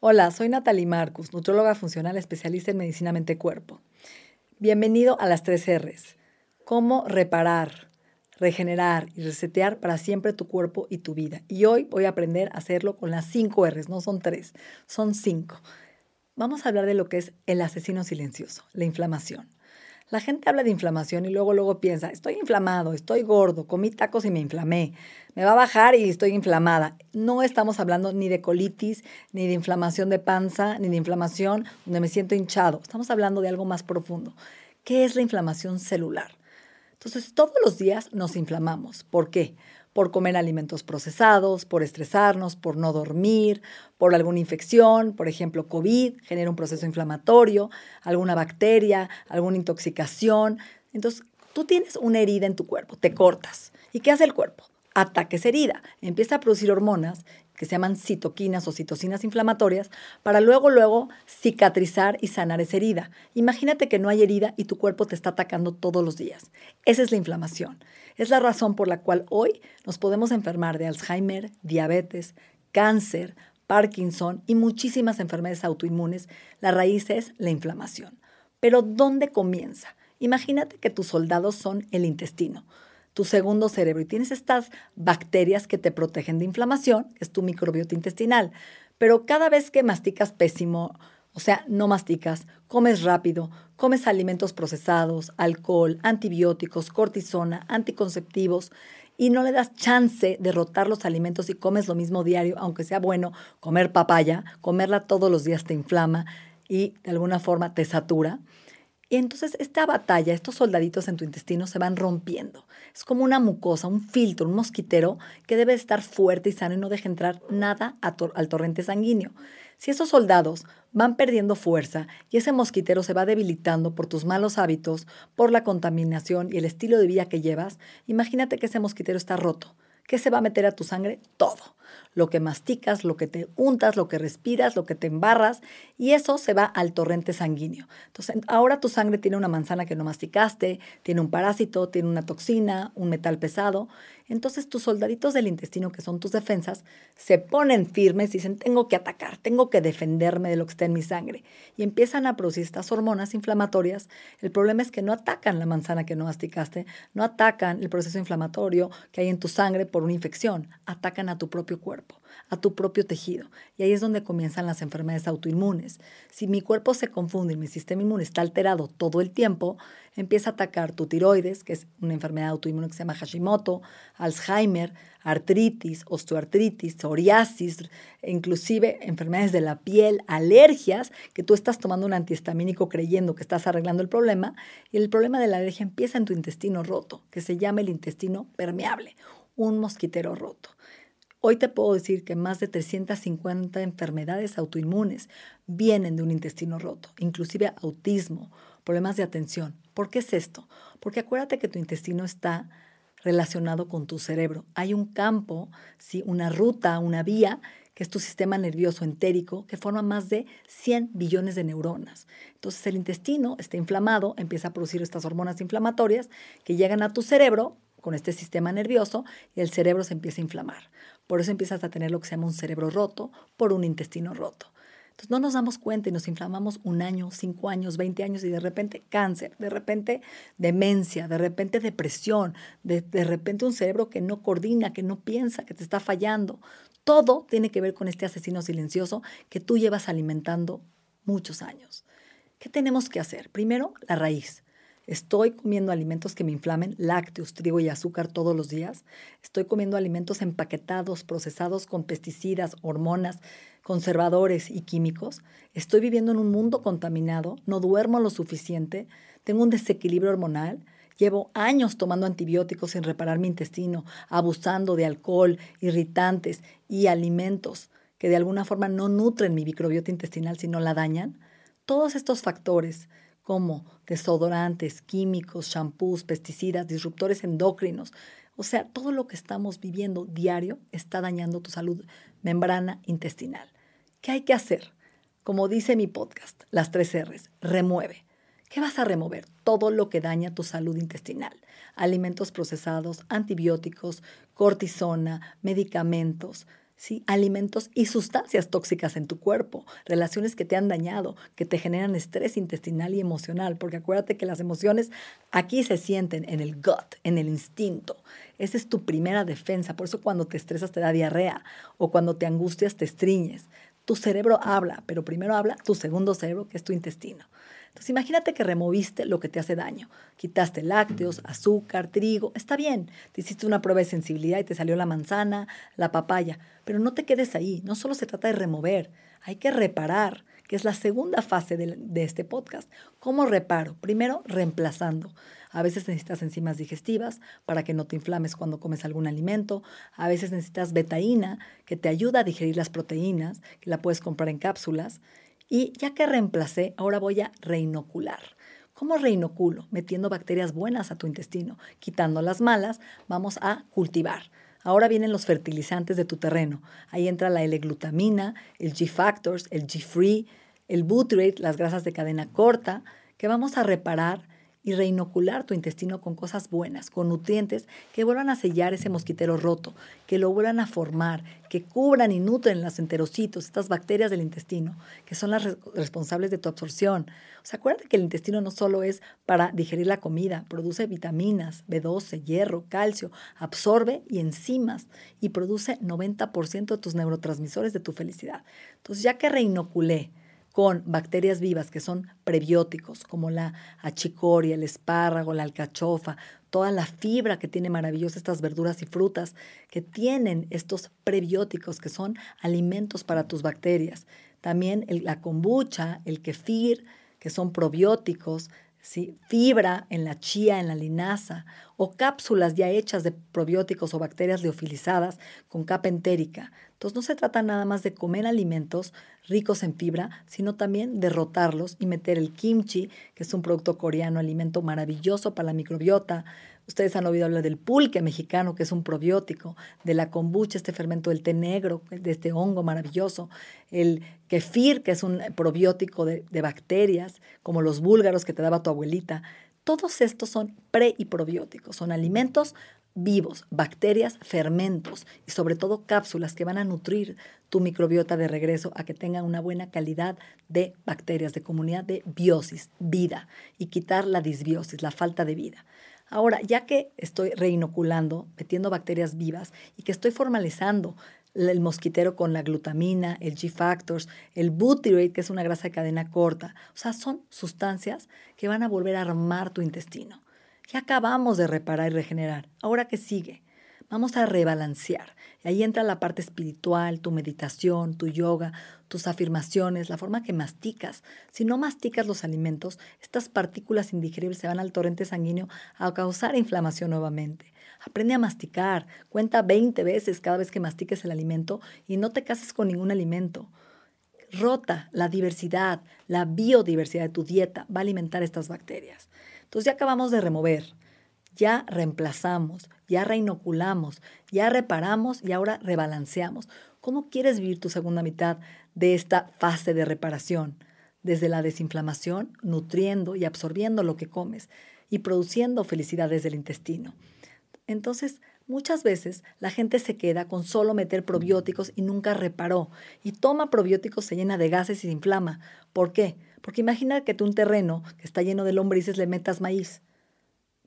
Hola, soy Natalie Marcus, nutróloga funcional especialista en medicina mente-cuerpo. Bienvenido a las tres R's. Cómo reparar, regenerar y resetear para siempre tu cuerpo y tu vida. Y hoy voy a aprender a hacerlo con las cinco R's, no son tres, son cinco. Vamos a hablar de lo que es el asesino silencioso, la inflamación. La gente habla de inflamación y luego luego piensa, estoy inflamado, estoy gordo, comí tacos y me inflamé, me va a bajar y estoy inflamada. No estamos hablando ni de colitis, ni de inflamación de panza, ni de inflamación donde me siento hinchado. Estamos hablando de algo más profundo. ¿Qué es la inflamación celular? Entonces, todos los días nos inflamamos. ¿Por qué? por comer alimentos procesados, por estresarnos, por no dormir, por alguna infección, por ejemplo, COVID, genera un proceso inflamatorio, alguna bacteria, alguna intoxicación. Entonces, tú tienes una herida en tu cuerpo, te cortas. ¿Y qué hace el cuerpo? Ataque esa herida, empieza a producir hormonas que se llaman citoquinas o citocinas inflamatorias, para luego, luego cicatrizar y sanar esa herida. Imagínate que no hay herida y tu cuerpo te está atacando todos los días. Esa es la inflamación. Es la razón por la cual hoy nos podemos enfermar de Alzheimer, diabetes, cáncer, Parkinson y muchísimas enfermedades autoinmunes. La raíz es la inflamación. Pero ¿dónde comienza? Imagínate que tus soldados son el intestino tu segundo cerebro y tienes estas bacterias que te protegen de inflamación, es tu microbiota intestinal. Pero cada vez que masticas pésimo, o sea, no masticas, comes rápido, comes alimentos procesados, alcohol, antibióticos, cortisona, anticonceptivos, y no le das chance de rotar los alimentos y comes lo mismo diario, aunque sea bueno comer papaya, comerla todos los días te inflama y de alguna forma te satura. Y entonces esta batalla, estos soldaditos en tu intestino se van rompiendo. Es como una mucosa, un filtro, un mosquitero que debe estar fuerte y sano y no deja entrar nada al torrente sanguíneo. Si esos soldados van perdiendo fuerza y ese mosquitero se va debilitando por tus malos hábitos, por la contaminación y el estilo de vida que llevas, imagínate que ese mosquitero está roto. ¿Qué se va a meter a tu sangre? Todo lo que masticas, lo que te untas, lo que respiras, lo que te embarras, y eso se va al torrente sanguíneo. Entonces, ahora tu sangre tiene una manzana que no masticaste, tiene un parásito, tiene una toxina, un metal pesado. Entonces, tus soldaditos del intestino, que son tus defensas, se ponen firmes y dicen, tengo que atacar, tengo que defenderme de lo que está en mi sangre. Y empiezan a producir estas hormonas inflamatorias. El problema es que no atacan la manzana que no masticaste, no atacan el proceso inflamatorio que hay en tu sangre por una infección, atacan a tu propio cuerpo a tu propio tejido. Y ahí es donde comienzan las enfermedades autoinmunes. Si mi cuerpo se confunde y mi sistema inmune está alterado todo el tiempo, empieza a atacar tu tiroides, que es una enfermedad autoinmune que se llama Hashimoto, Alzheimer, artritis, osteoartritis, psoriasis, inclusive enfermedades de la piel, alergias, que tú estás tomando un antihistamínico creyendo que estás arreglando el problema, y el problema de la alergia empieza en tu intestino roto, que se llama el intestino permeable, un mosquitero roto. Hoy te puedo decir que más de 350 enfermedades autoinmunes vienen de un intestino roto, inclusive autismo, problemas de atención. ¿Por qué es esto? Porque acuérdate que tu intestino está relacionado con tu cerebro. Hay un campo, ¿sí? una ruta, una vía, que es tu sistema nervioso entérico, que forma más de 100 billones de neuronas. Entonces el intestino está inflamado, empieza a producir estas hormonas inflamatorias que llegan a tu cerebro con este sistema nervioso y el cerebro se empieza a inflamar. Por eso empiezas a tener lo que se llama un cerebro roto por un intestino roto. Entonces no nos damos cuenta y nos inflamamos un año, cinco años, veinte años y de repente cáncer, de repente demencia, de repente depresión, de, de repente un cerebro que no coordina, que no piensa, que te está fallando. Todo tiene que ver con este asesino silencioso que tú llevas alimentando muchos años. ¿Qué tenemos que hacer? Primero, la raíz. Estoy comiendo alimentos que me inflamen, lácteos, trigo y azúcar todos los días. Estoy comiendo alimentos empaquetados, procesados con pesticidas, hormonas, conservadores y químicos. Estoy viviendo en un mundo contaminado, no duermo lo suficiente, tengo un desequilibrio hormonal. Llevo años tomando antibióticos sin reparar mi intestino, abusando de alcohol, irritantes y alimentos que de alguna forma no nutren mi microbiota intestinal, sino la dañan. Todos estos factores como desodorantes, químicos, shampoos, pesticidas, disruptores endocrinos, o sea, todo lo que estamos viviendo diario está dañando tu salud membrana intestinal. ¿Qué hay que hacer? Como dice mi podcast, las tres R's, remueve. ¿Qué vas a remover? Todo lo que daña tu salud intestinal. Alimentos procesados, antibióticos, cortisona, medicamentos, ¿sí? alimentos y sustancias tóxicas en tu cuerpo, relaciones que te han dañado, que te generan estrés intestinal y emocional, porque acuérdate que las emociones aquí se sienten en el gut, en el instinto. Esa es tu primera defensa, por eso cuando te estresas te da diarrea o cuando te angustias te estriñes. Tu cerebro habla, pero primero habla tu segundo cerebro, que es tu intestino. Entonces imagínate que removiste lo que te hace daño. Quitaste lácteos, azúcar, trigo, está bien. Te hiciste una prueba de sensibilidad y te salió la manzana, la papaya, pero no te quedes ahí. No solo se trata de remover, hay que reparar, que es la segunda fase de, este podcast. ¿Cómo reparo? Primero, reemplazando. A veces necesitas enzimas digestivas para que no te inflames cuando comes algún alimento. A veces necesitas betaína que te ayuda a digerir las proteínas, que la puedes comprar en cápsulas. Y ya que reemplacé, ahora voy a reinocular. ¿Cómo reinoculo? Metiendo bacterias buenas a tu intestino. Quitando las malas, vamos a cultivar. Ahora vienen los fertilizantes de tu terreno. Ahí entra la L-glutamina, el G-Factors, el G-Free, el Butyrate, las grasas de cadena corta, que vamos a reparar y reinocular tu intestino con cosas buenas, con nutrientes que vuelvan a sellar ese mosquitero roto, que lo vuelvan a formar, que cubran y nutren los enterocitos, estas bacterias del intestino, que son las responsables de tu absorción. O sea, acuérdate que el intestino no solo es para digerir la comida, produce vitaminas, B12, hierro, calcio, absorbe y enzimas y produce 90% de tus neurotransmisores de tu felicidad. Entonces, ya que reinoculé, con bacterias vivas que son prebióticos, como la achicoria, el espárrago, la alcachofa, toda la fibra que tiene maravillosa estas verduras y frutas, que tienen estos prebióticos que son alimentos para tus bacterias. También la kombucha, el kefir, que son probióticos, fibra en la chía, en la linaza, o cápsulas ya hechas de probióticos o bacterias leofilizadas con capa entérica. Entonces no se trata nada más de comer alimentos ricos en fibra, sino también derrotarlos y meter el kimchi, que es un producto coreano, alimento maravilloso para la microbiota, Ustedes han oído hablar del pulque mexicano, que es un probiótico, de la kombucha, este fermento del té negro, de este hongo maravilloso, el kefir, que es un probiótico de, bacterias, como los búlgaros que te daba tu abuelita. Todos estos son pre y probióticos, son alimentos vivos, bacterias, fermentos y sobre todo cápsulas que van a nutrir tu microbiota de regreso a que tengan una buena calidad de bacterias, de comunidad de biosis, vida, y quitar la disbiosis, la falta de vida. Ahora, ya que estoy reinoculando, metiendo bacterias vivas y que estoy formalizando el mosquitero con la glutamina, el G-Factors, el butyrate, que es una grasa de cadena corta. O sea, son sustancias que van a volver a armar tu intestino. Ya acabamos de reparar y regenerar. Ahora, ¿qué sigue? Vamos a rebalancear. Y ahí entra la parte espiritual, tu meditación, tu yoga, tus afirmaciones, la forma que masticas. Si no masticas los alimentos, estas partículas indigeribles se van al torrente sanguíneo a causar inflamación nuevamente. Aprende a masticar. Cuenta 20 veces cada vez que mastiques el alimento y no te cases con ningún alimento. Rota la diversidad, la biodiversidad de tu dieta va a alimentar estas bacterias. Entonces ya acabamos de remover ya reemplazamos, ya reinoculamos, ya reparamos y ahora rebalanceamos. ¿Cómo quieres vivir tu segunda mitad de esta fase de reparación? Desde la desinflamación, nutriendo y absorbiendo lo que comes y produciendo felicidad desde el intestino. Entonces, muchas veces la gente se queda con solo meter probióticos y nunca reparó. Y toma probióticos, se llena de gases y se inflama. ¿Por qué? Porque imagina que tú un terreno que está lleno de lombrices le metas maíz.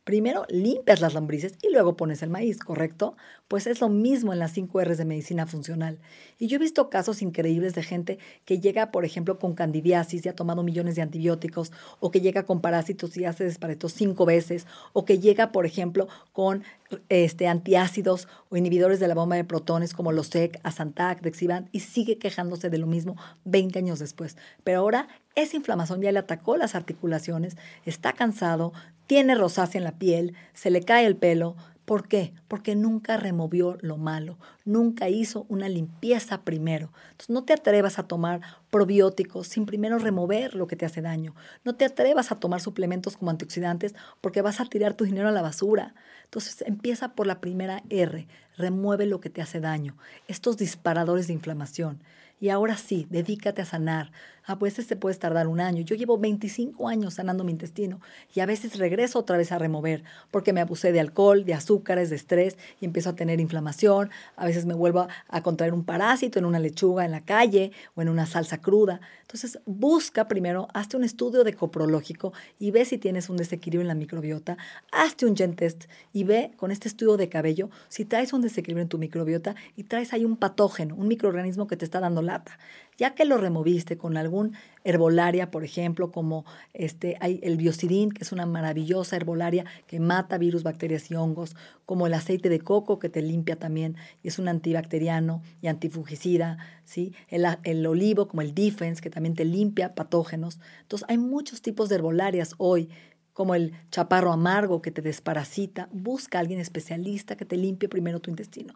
Primero limpias las lombrices y luego pones el maíz, ¿correcto? Pues es lo mismo en las 5 R's de medicina funcional. Y yo he visto casos increíbles de gente que llega, por ejemplo, con candidiasis y ha tomado millones de antibióticos, o que llega con parásitos y hace desparetos cinco veces, o que llega, por ejemplo, con este, antiácidos o inhibidores de la bomba de protones como los SEC, Asantac, Dexivan y sigue quejándose de lo mismo 20 años después. Pero ahora esa inflamación ya le atacó las articulaciones, está cansado, tiene rosácea en la piel, se le cae el pelo, ¿Por qué? Porque nunca removió lo malo, nunca hizo una limpieza primero. Entonces no te atrevas a tomar probióticos sin primero remover lo que te hace daño. No te atrevas a tomar suplementos como antioxidantes porque vas a tirar tu dinero a la basura. Entonces empieza por la primera R, remueve lo que te hace daño, estos disparadores de inflamación. Y ahora sí, dedícate a sanar. A veces te puedes tardar un año. Yo llevo 25 años sanando mi intestino y a veces regreso otra vez a remover porque me abusé de alcohol, de azúcares, de estrés y empiezo a tener inflamación. A veces me vuelvo a contraer un parásito en una lechuga en la calle o en una salsa cruda. Entonces, busca primero, hazte un estudio de coprológico y ve si tienes un desequilibrio en la microbiota. Hazte un gen test y ve con este estudio de cabello si traes un desequilibrio en tu microbiota y traes ahí un patógeno, un microorganismo que te está dando lata. Ya que lo removiste con algún herbolaria, por ejemplo, como este, hay el biocidín, que es una maravillosa herbolaria que mata virus, bacterias y hongos, como el aceite de coco, que te limpia también y es un antibacteriano y antifugicida, ¿sí? el, el olivo, como el Defense, que también te limpia patógenos. Entonces, hay muchos tipos de herbolarias hoy como el chaparro amargo que te desparasita, busca a alguien especialista que te limpie primero tu intestino.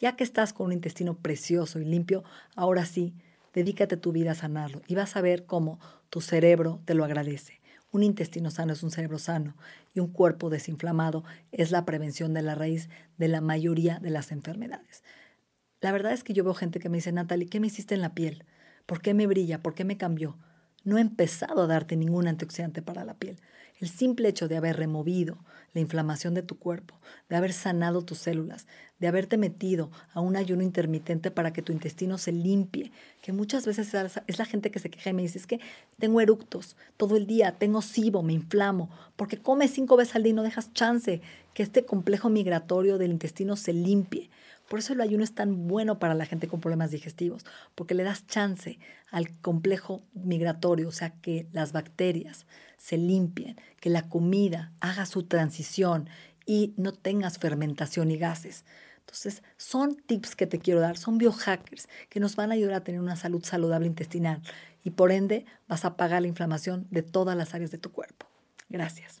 Ya que estás con un intestino precioso y limpio, ahora sí, Dedícate tu vida a sanarlo y vas a ver cómo tu cerebro te lo agradece. Un intestino sano es un cerebro sano y un cuerpo desinflamado es la prevención de la raíz de la mayoría de las enfermedades. La verdad es que yo veo gente que me dice, Natalie, ¿qué me hiciste en la piel? ¿Por qué me brilla? ¿Por qué me cambió? No he empezado a darte ningún antioxidante para la piel. El simple hecho de haber removido la inflamación de tu cuerpo, de haber sanado tus células, de haberte metido a un ayuno intermitente para que tu intestino se limpie, que muchas veces es la gente que se queja y me dice, es que tengo eructos todo el día, tengo SIBO, me inflamo, porque comes cinco veces al día y no dejas chance que este complejo migratorio del intestino se limpie. Por eso el ayuno es tan bueno para la gente con problemas digestivos, porque le das chance al complejo migratorio, o sea, que las bacterias se limpien, que la comida haga su transición y no tengas fermentación y gases. Entonces, son tips que te quiero dar, son biohackers que nos van a ayudar a tener una salud saludable intestinal y por ende vas a pagar la inflamación de todas las áreas de tu cuerpo. Gracias.